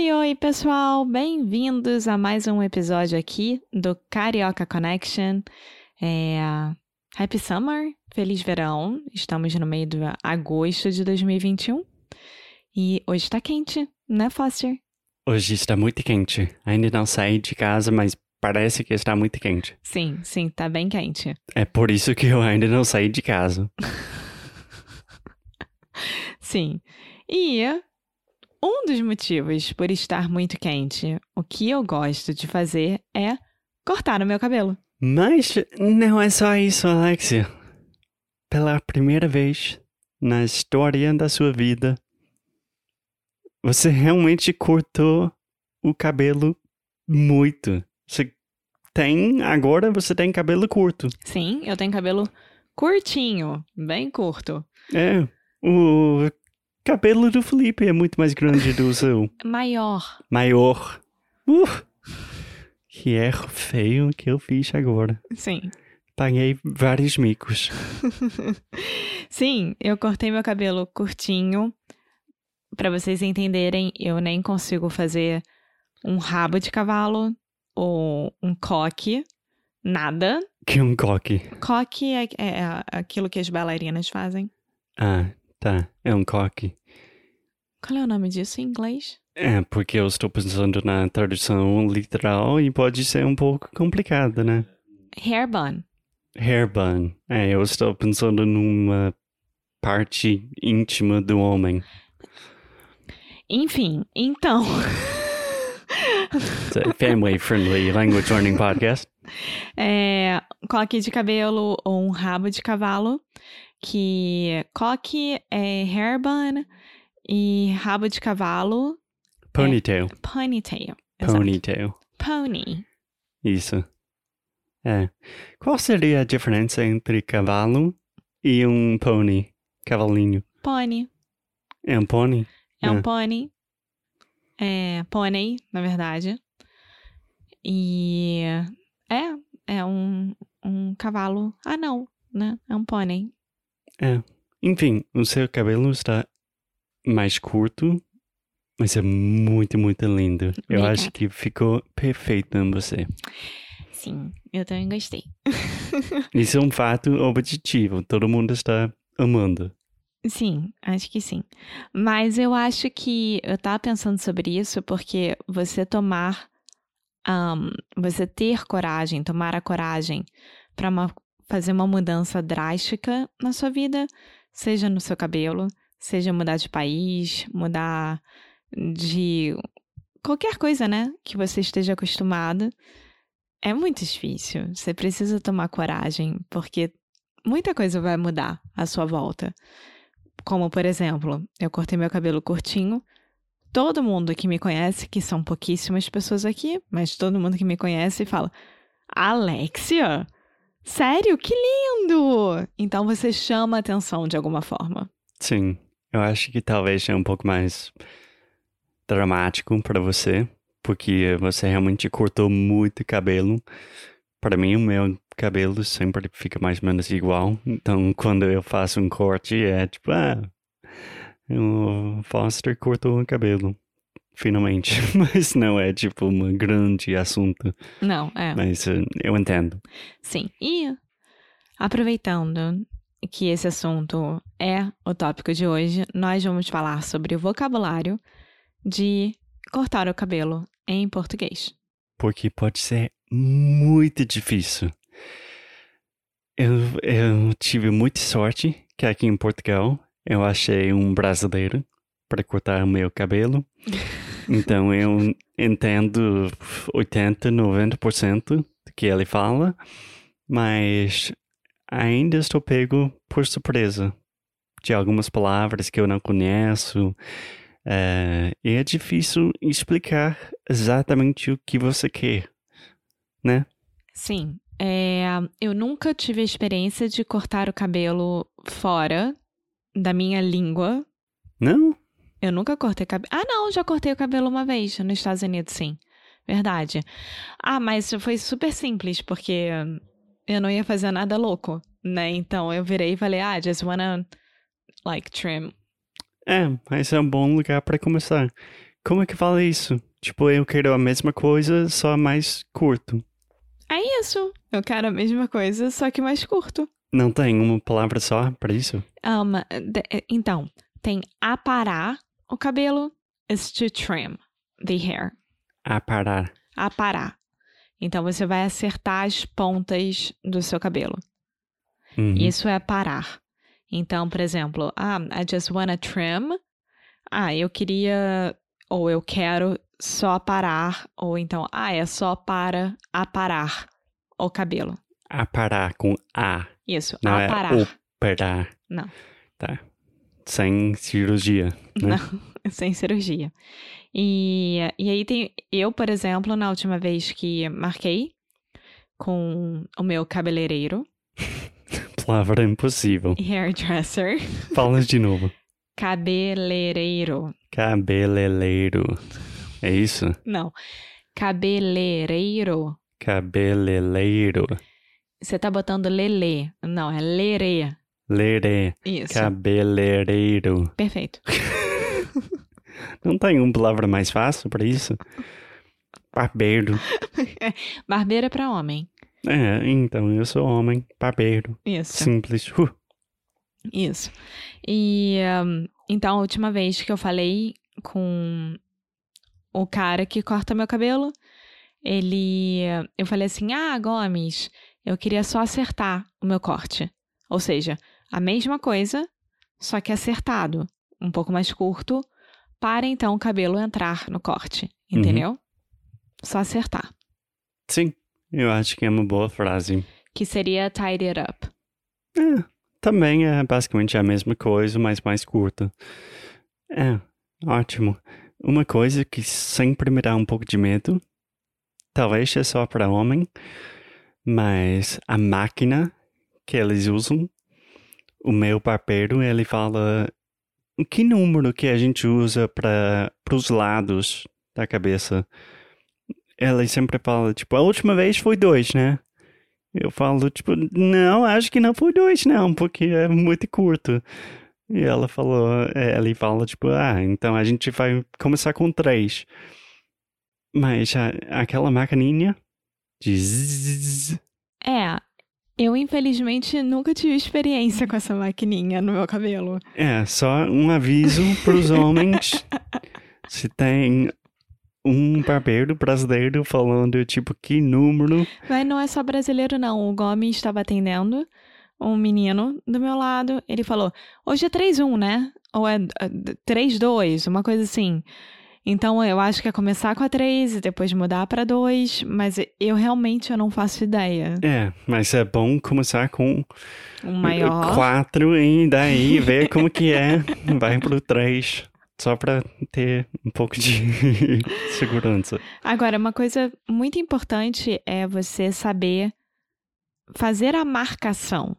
Oi, oi, pessoal! Bem-vindos a mais um episódio aqui do Carioca Connection. É... Happy Summer, feliz verão. Estamos no meio de agosto de 2021 e hoje está quente, né, Foster? Hoje está muito quente. Ainda não saí de casa, mas parece que está muito quente. Sim, sim, tá bem quente. É por isso que eu ainda não saí de casa. sim. E um dos motivos por estar muito quente, o que eu gosto de fazer é cortar o meu cabelo. Mas não é só isso, Alexia. Pela primeira vez na história da sua vida, você realmente cortou o cabelo muito. Você tem, agora você tem cabelo curto. Sim, eu tenho cabelo curtinho, bem curto. É, o cabelo do Felipe é muito mais grande do seu. Maior. Maior. Uh, que erro feio que eu fiz agora. Sim. Paguei vários micos. Sim, eu cortei meu cabelo curtinho. Para vocês entenderem, eu nem consigo fazer um rabo de cavalo ou um coque, nada. Que é um coque? Coque é, é aquilo que as bailarinas fazem. Ah, tá. É um coque. Qual é o nome disso em inglês? É, porque eu estou pensando na tradução literal e pode ser um pouco complicada, né? Hair bun. Hair bun. É, eu estou pensando numa parte íntima do homem. Enfim, então. Family friendly language learning podcast. É, coque de cabelo ou um rabo de cavalo. Que coque é hair bun e rabo de cavalo. Ponytail. É ponytail. Ponytail. Pony. Isso. É. Qual seria a diferença entre cavalo e um pony? Cavalinho. Pony. É um pony? É um pony. É pônei, na verdade. E é, é um, um cavalo. Ah, não, né? É um pônei. É. Enfim, o seu cabelo está mais curto, mas é muito, muito lindo. Eu Obrigada. acho que ficou perfeito em você. Sim, eu também gostei. Isso é um fato objetivo. Todo mundo está amando. Sim, acho que sim. Mas eu acho que eu tava pensando sobre isso porque você tomar, um, você ter coragem, tomar a coragem para fazer uma mudança drástica na sua vida, seja no seu cabelo, seja mudar de país, mudar de qualquer coisa, né, que você esteja acostumado, é muito difícil. Você precisa tomar coragem porque muita coisa vai mudar à sua volta. Como, por exemplo, eu cortei meu cabelo curtinho. Todo mundo que me conhece, que são pouquíssimas pessoas aqui, mas todo mundo que me conhece fala: Alexia? Sério? Que lindo! Então você chama a atenção de alguma forma. Sim, eu acho que talvez seja um pouco mais dramático para você, porque você realmente cortou muito cabelo. Para mim, o meu cabelo sempre fica mais ou menos igual. Então, quando eu faço um corte, é tipo, ah, o Foster cortou o cabelo. Finalmente. Mas não é tipo um grande assunto. Não, é. Mas uh, eu entendo. Sim. E aproveitando que esse assunto é o tópico de hoje, nós vamos falar sobre o vocabulário de cortar o cabelo em português. Porque pode ser muito difícil. Eu, eu tive muita sorte que aqui em Portugal eu achei um brasileiro para cortar o meu cabelo. Então eu entendo 80, 90% do que ele fala, mas ainda estou pego por surpresa de algumas palavras que eu não conheço. É, e é difícil explicar exatamente o que você quer, né? Sim. É, eu nunca tive a experiência de cortar o cabelo fora da minha língua. Não? Eu nunca cortei cabelo. Ah, não, já cortei o cabelo uma vez nos Estados Unidos, sim. Verdade. Ah, mas foi super simples, porque eu não ia fazer nada louco, né? Então eu virei e falei, ah, just wanna, like, trim. É, mas é um bom lugar para começar. Como é que fala isso? Tipo, eu quero a mesma coisa, só mais curto. É isso. Eu quero a mesma coisa, só que mais curto. Não tem uma palavra só para isso? Um, de, então, tem aparar o cabelo is to trim the hair. Aparar. Aparar. Então você vai acertar as pontas do seu cabelo. Uhum. Isso é parar. Então, por exemplo, ah, I just wanna trim. Ah, eu queria ou eu quero só parar, ou então, ah, é só para aparar o cabelo. Aparar com A. Isso, Não aparar. é operar. Não. Tá. Sem cirurgia, né? Não, sem cirurgia. E, e aí tem. Eu, por exemplo, na última vez que marquei com o meu cabeleireiro, Palavra impossível. hairdresser, Fala de novo. cabeleireiro. Cabeleireiro. É isso? Não. Cabeleireiro. Cabeleireiro. Você tá botando lelê. Não, é lerê. Lerê. Isso. Cabeleireiro. Perfeito. Não tem uma palavra mais fácil para isso? Barbeiro. Barbeiro é pra homem. É, então eu sou homem. Barbeiro. Isso. Simples. Uh. Isso. E um, então, a última vez que eu falei com o cara que corta meu cabelo, ele. Eu falei assim: Ah, Gomes, eu queria só acertar o meu corte. Ou seja, a mesma coisa, só que acertado. Um pouco mais curto, para então o cabelo entrar no corte. Entendeu? Só acertar. Sim, eu acho que é uma boa frase. Que seria tidy it up. É, também é basicamente a mesma coisa, mas mais curta. É, ótimo. Uma coisa que sempre me dá um pouco de medo, talvez é só para homem, mas a máquina que eles usam, o meu barbeiro, ele fala que número que a gente usa para os lados da cabeça. Ela sempre fala, tipo, a última vez foi dois, né? Eu falo, tipo, não, acho que não foi dois, não, porque é muito curto. E ela falou, é, ela fala, tipo, ah, então a gente vai começar com três. Mas a, aquela maquininha de zzz, É, eu infelizmente nunca tive experiência com essa maquininha no meu cabelo. é só um aviso pros homens. Se tem um barbeiro brasileiro falando, tipo, que número. Mas não é só brasileiro, não. O Gomes estava atendendo um menino do meu lado. Ele falou: hoje é 3-1, né? Ou é é 3-2, uma coisa assim. Então eu acho que é começar com a 3 e depois mudar para 2, mas eu realmente eu não faço ideia. É, mas é bom começar com Um maior. quatro e daí ver como que é. Vai pro três. Só pra ter um pouco de segurança. Agora, uma coisa muito importante é você saber fazer a marcação,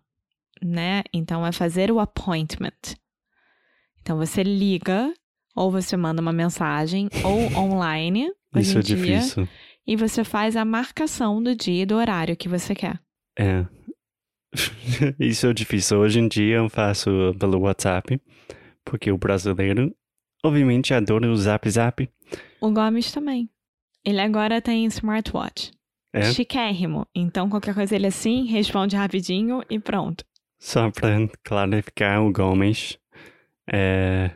né? Então, é fazer o appointment. Então, você liga, ou você manda uma mensagem, ou online, Isso é dia, difícil. e você faz a marcação do dia e do horário que você quer. É. Isso é difícil. Hoje em dia eu faço pelo WhatsApp, porque o brasileiro, obviamente, adora o Zap Zap. O Gomes também. Ele agora tem smartwatch. É? Chiquérrimo. Então, qualquer coisa ele assim, responde rapidinho e pronto. Só pra clarificar, o Gomes é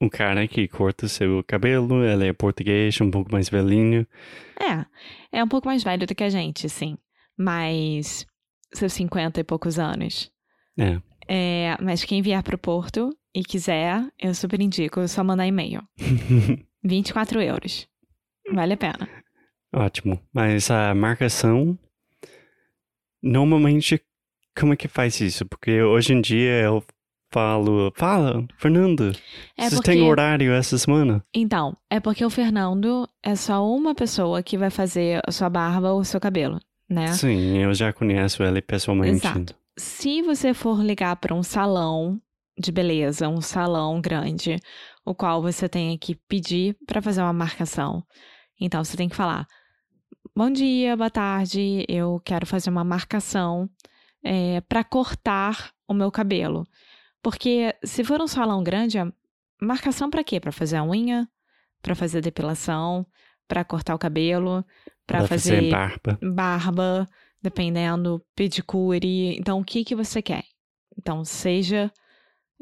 um cara que corta seu cabelo, ele é português, um pouco mais velhinho. É, é um pouco mais velho do que a gente, sim. Mas seus 50 e poucos anos. É. É, mas quem vier pro Porto e quiser, eu super indico, é só mandar e-mail. 24 euros. Vale a pena. Ótimo. Mas a marcação, normalmente, como é que faz isso? Porque hoje em dia eu falo, fala, Fernando, É você porque... tem horário essa semana? Então, é porque o Fernando é só uma pessoa que vai fazer a sua barba ou o seu cabelo, né? Sim, eu já conheço ele pessoalmente. Exato. Se você for ligar para um salão de beleza, um salão grande, o qual você tem que pedir para fazer uma marcação, então você tem que falar: Bom dia, boa tarde, eu quero fazer uma marcação é, para cortar o meu cabelo. Porque se for um salão grande, a marcação para quê? Para fazer a unha, para fazer depilação, para cortar o cabelo, para Pra fazer barba. barba, dependendo, pedicure. Então, o que que você quer? Então, seja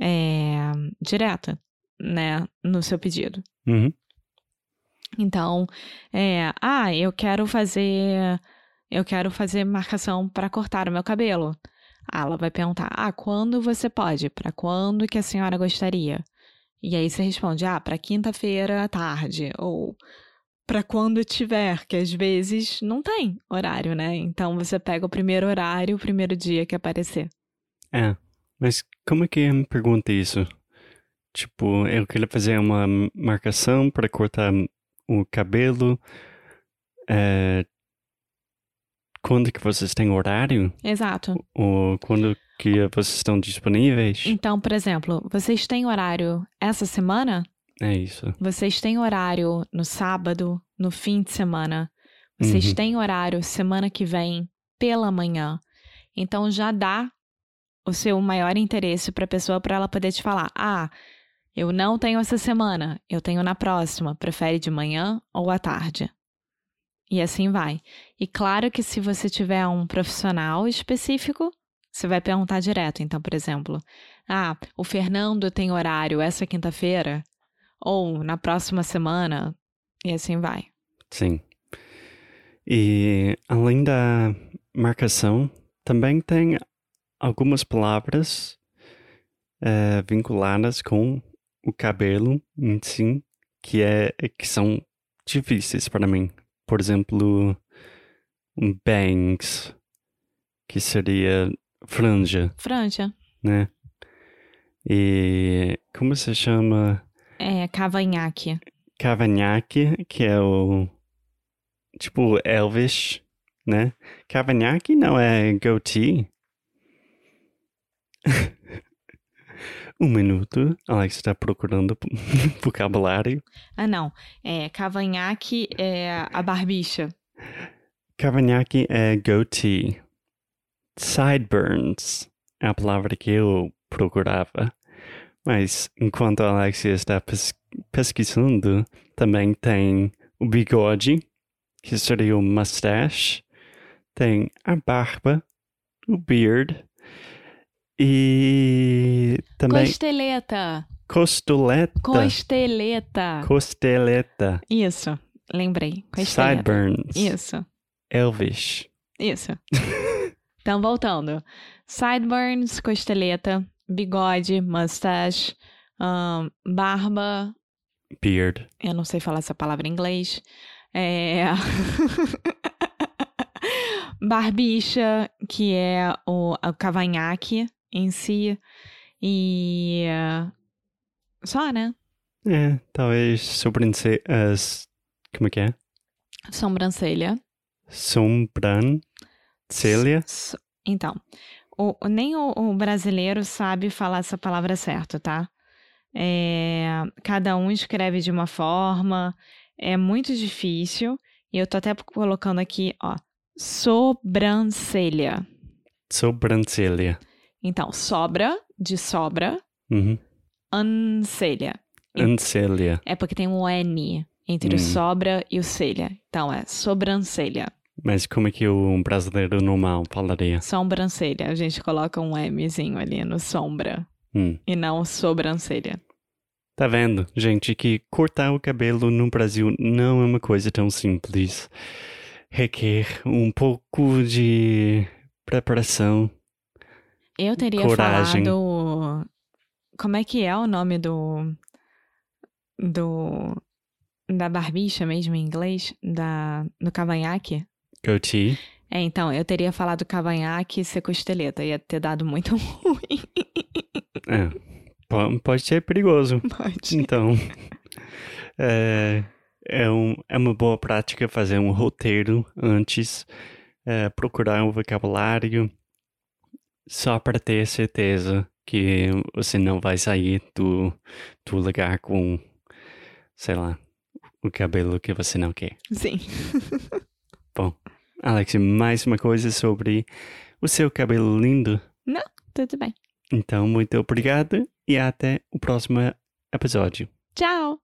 é, direta, né, no seu pedido. Uhum. Então, é, ah, eu quero fazer, eu quero fazer marcação para cortar o meu cabelo. Ah, ela vai perguntar, ah, quando você pode? Para quando que a senhora gostaria? E aí você responde, ah, para quinta-feira à tarde ou para quando tiver, que às vezes não tem horário, né? Então você pega o primeiro horário, o primeiro dia que aparecer. É, mas como é que me pergunta isso? Tipo, eu queria fazer uma marcação para cortar o cabelo. É, quando que vocês têm horário? Exato. Ou quando que vocês estão disponíveis? Então, por exemplo, vocês têm horário essa semana? É isso. Vocês têm horário no sábado, no fim de semana. Vocês Uhum. têm horário semana que vem, pela manhã. Então já dá o seu maior interesse para a pessoa para ela poder te falar: "Ah, eu não tenho essa semana, eu tenho na próxima, prefere de manhã ou à tarde?" E assim vai. E claro que se você tiver um profissional específico, você vai perguntar direto. Então, por exemplo, ah, o Fernando tem horário essa quinta-feira? Ou na próxima semana? E assim vai. Sim. E além da marcação, também tem algumas palavras eh, vinculadas com o cabelo em si, que, é, que são difíceis para mim. Por exemplo, um bangs, que seria franja, Franja. né? E como se chama É cavanhaque. cavanhaque, que é o tipo Elvis, né? Cavanhaque não é goatee. um minuto, Alex está procurando vocabulário. Ah, não. É cavanhaque é a barbicha. Cavanhaque é goatee. Sideburns é a palavra que eu procurava. Mas enquanto a Alexia está pes pesquisando, também tem o bigode, que seria o mustache. Tem a barba, o beard. E também Costeleta. costoleta. Costeleta. Costeleta. Isso. Lembrei. Costeleta. Sideburns. Isso. Elvish. Isso. então, voltando. Sideburns, costeleta, bigode, mustache, ahn, barba. Beard. Eu não sei falar essa palavra em inglês. É... Barbicha, que é o, o cavanhaque em si. E. Só, né? É, talvez sobrancelha. as como é que é? Sobrancelha. Sobrancelha. Então, o- nem o, o brasileiro sabe falar essa palavra certa, tá? É, cada um escreve de uma forma, é muito difícil. E eu tô até colocando aqui, ó, sobrancelha. Sobrancelha. Então, sobra, de sobra, Uhum. ancelha. Ancelha. É porque tem um N entre Hum. o sobra e o celha. Então, é sobrancelha. Mas como é que o brasileiro normal falaria? Sobrancelha. A gente coloca um Mzinho ali no sombra. Hum. E não sobrancelha. Tá vendo, gente, que cortar o cabelo no Brasil não é uma coisa tão simples. Requer um pouco de preparação. Eu teria Coragem. falado. Como é que é o nome do. Do. Da barbicha mesmo em inglês? Da, do cavanhaque? Goatee. É, então, eu teria falado cavanhaque e ser costeleta. Ia ter dado muito ruim. É, po- pode ser perigoso. Pode. Então, é, é, um, é uma boa prática fazer um roteiro antes, é, procurar um vocabulário, só para ter certeza que você não vai sair do, do lugar com, sei lá, o cabelo que você não quer. Sim. Alex, mais uma coisa sobre o seu cabelo lindo. Tudo bem. Então, muito obrigado e até o próximo episódio. Tchau!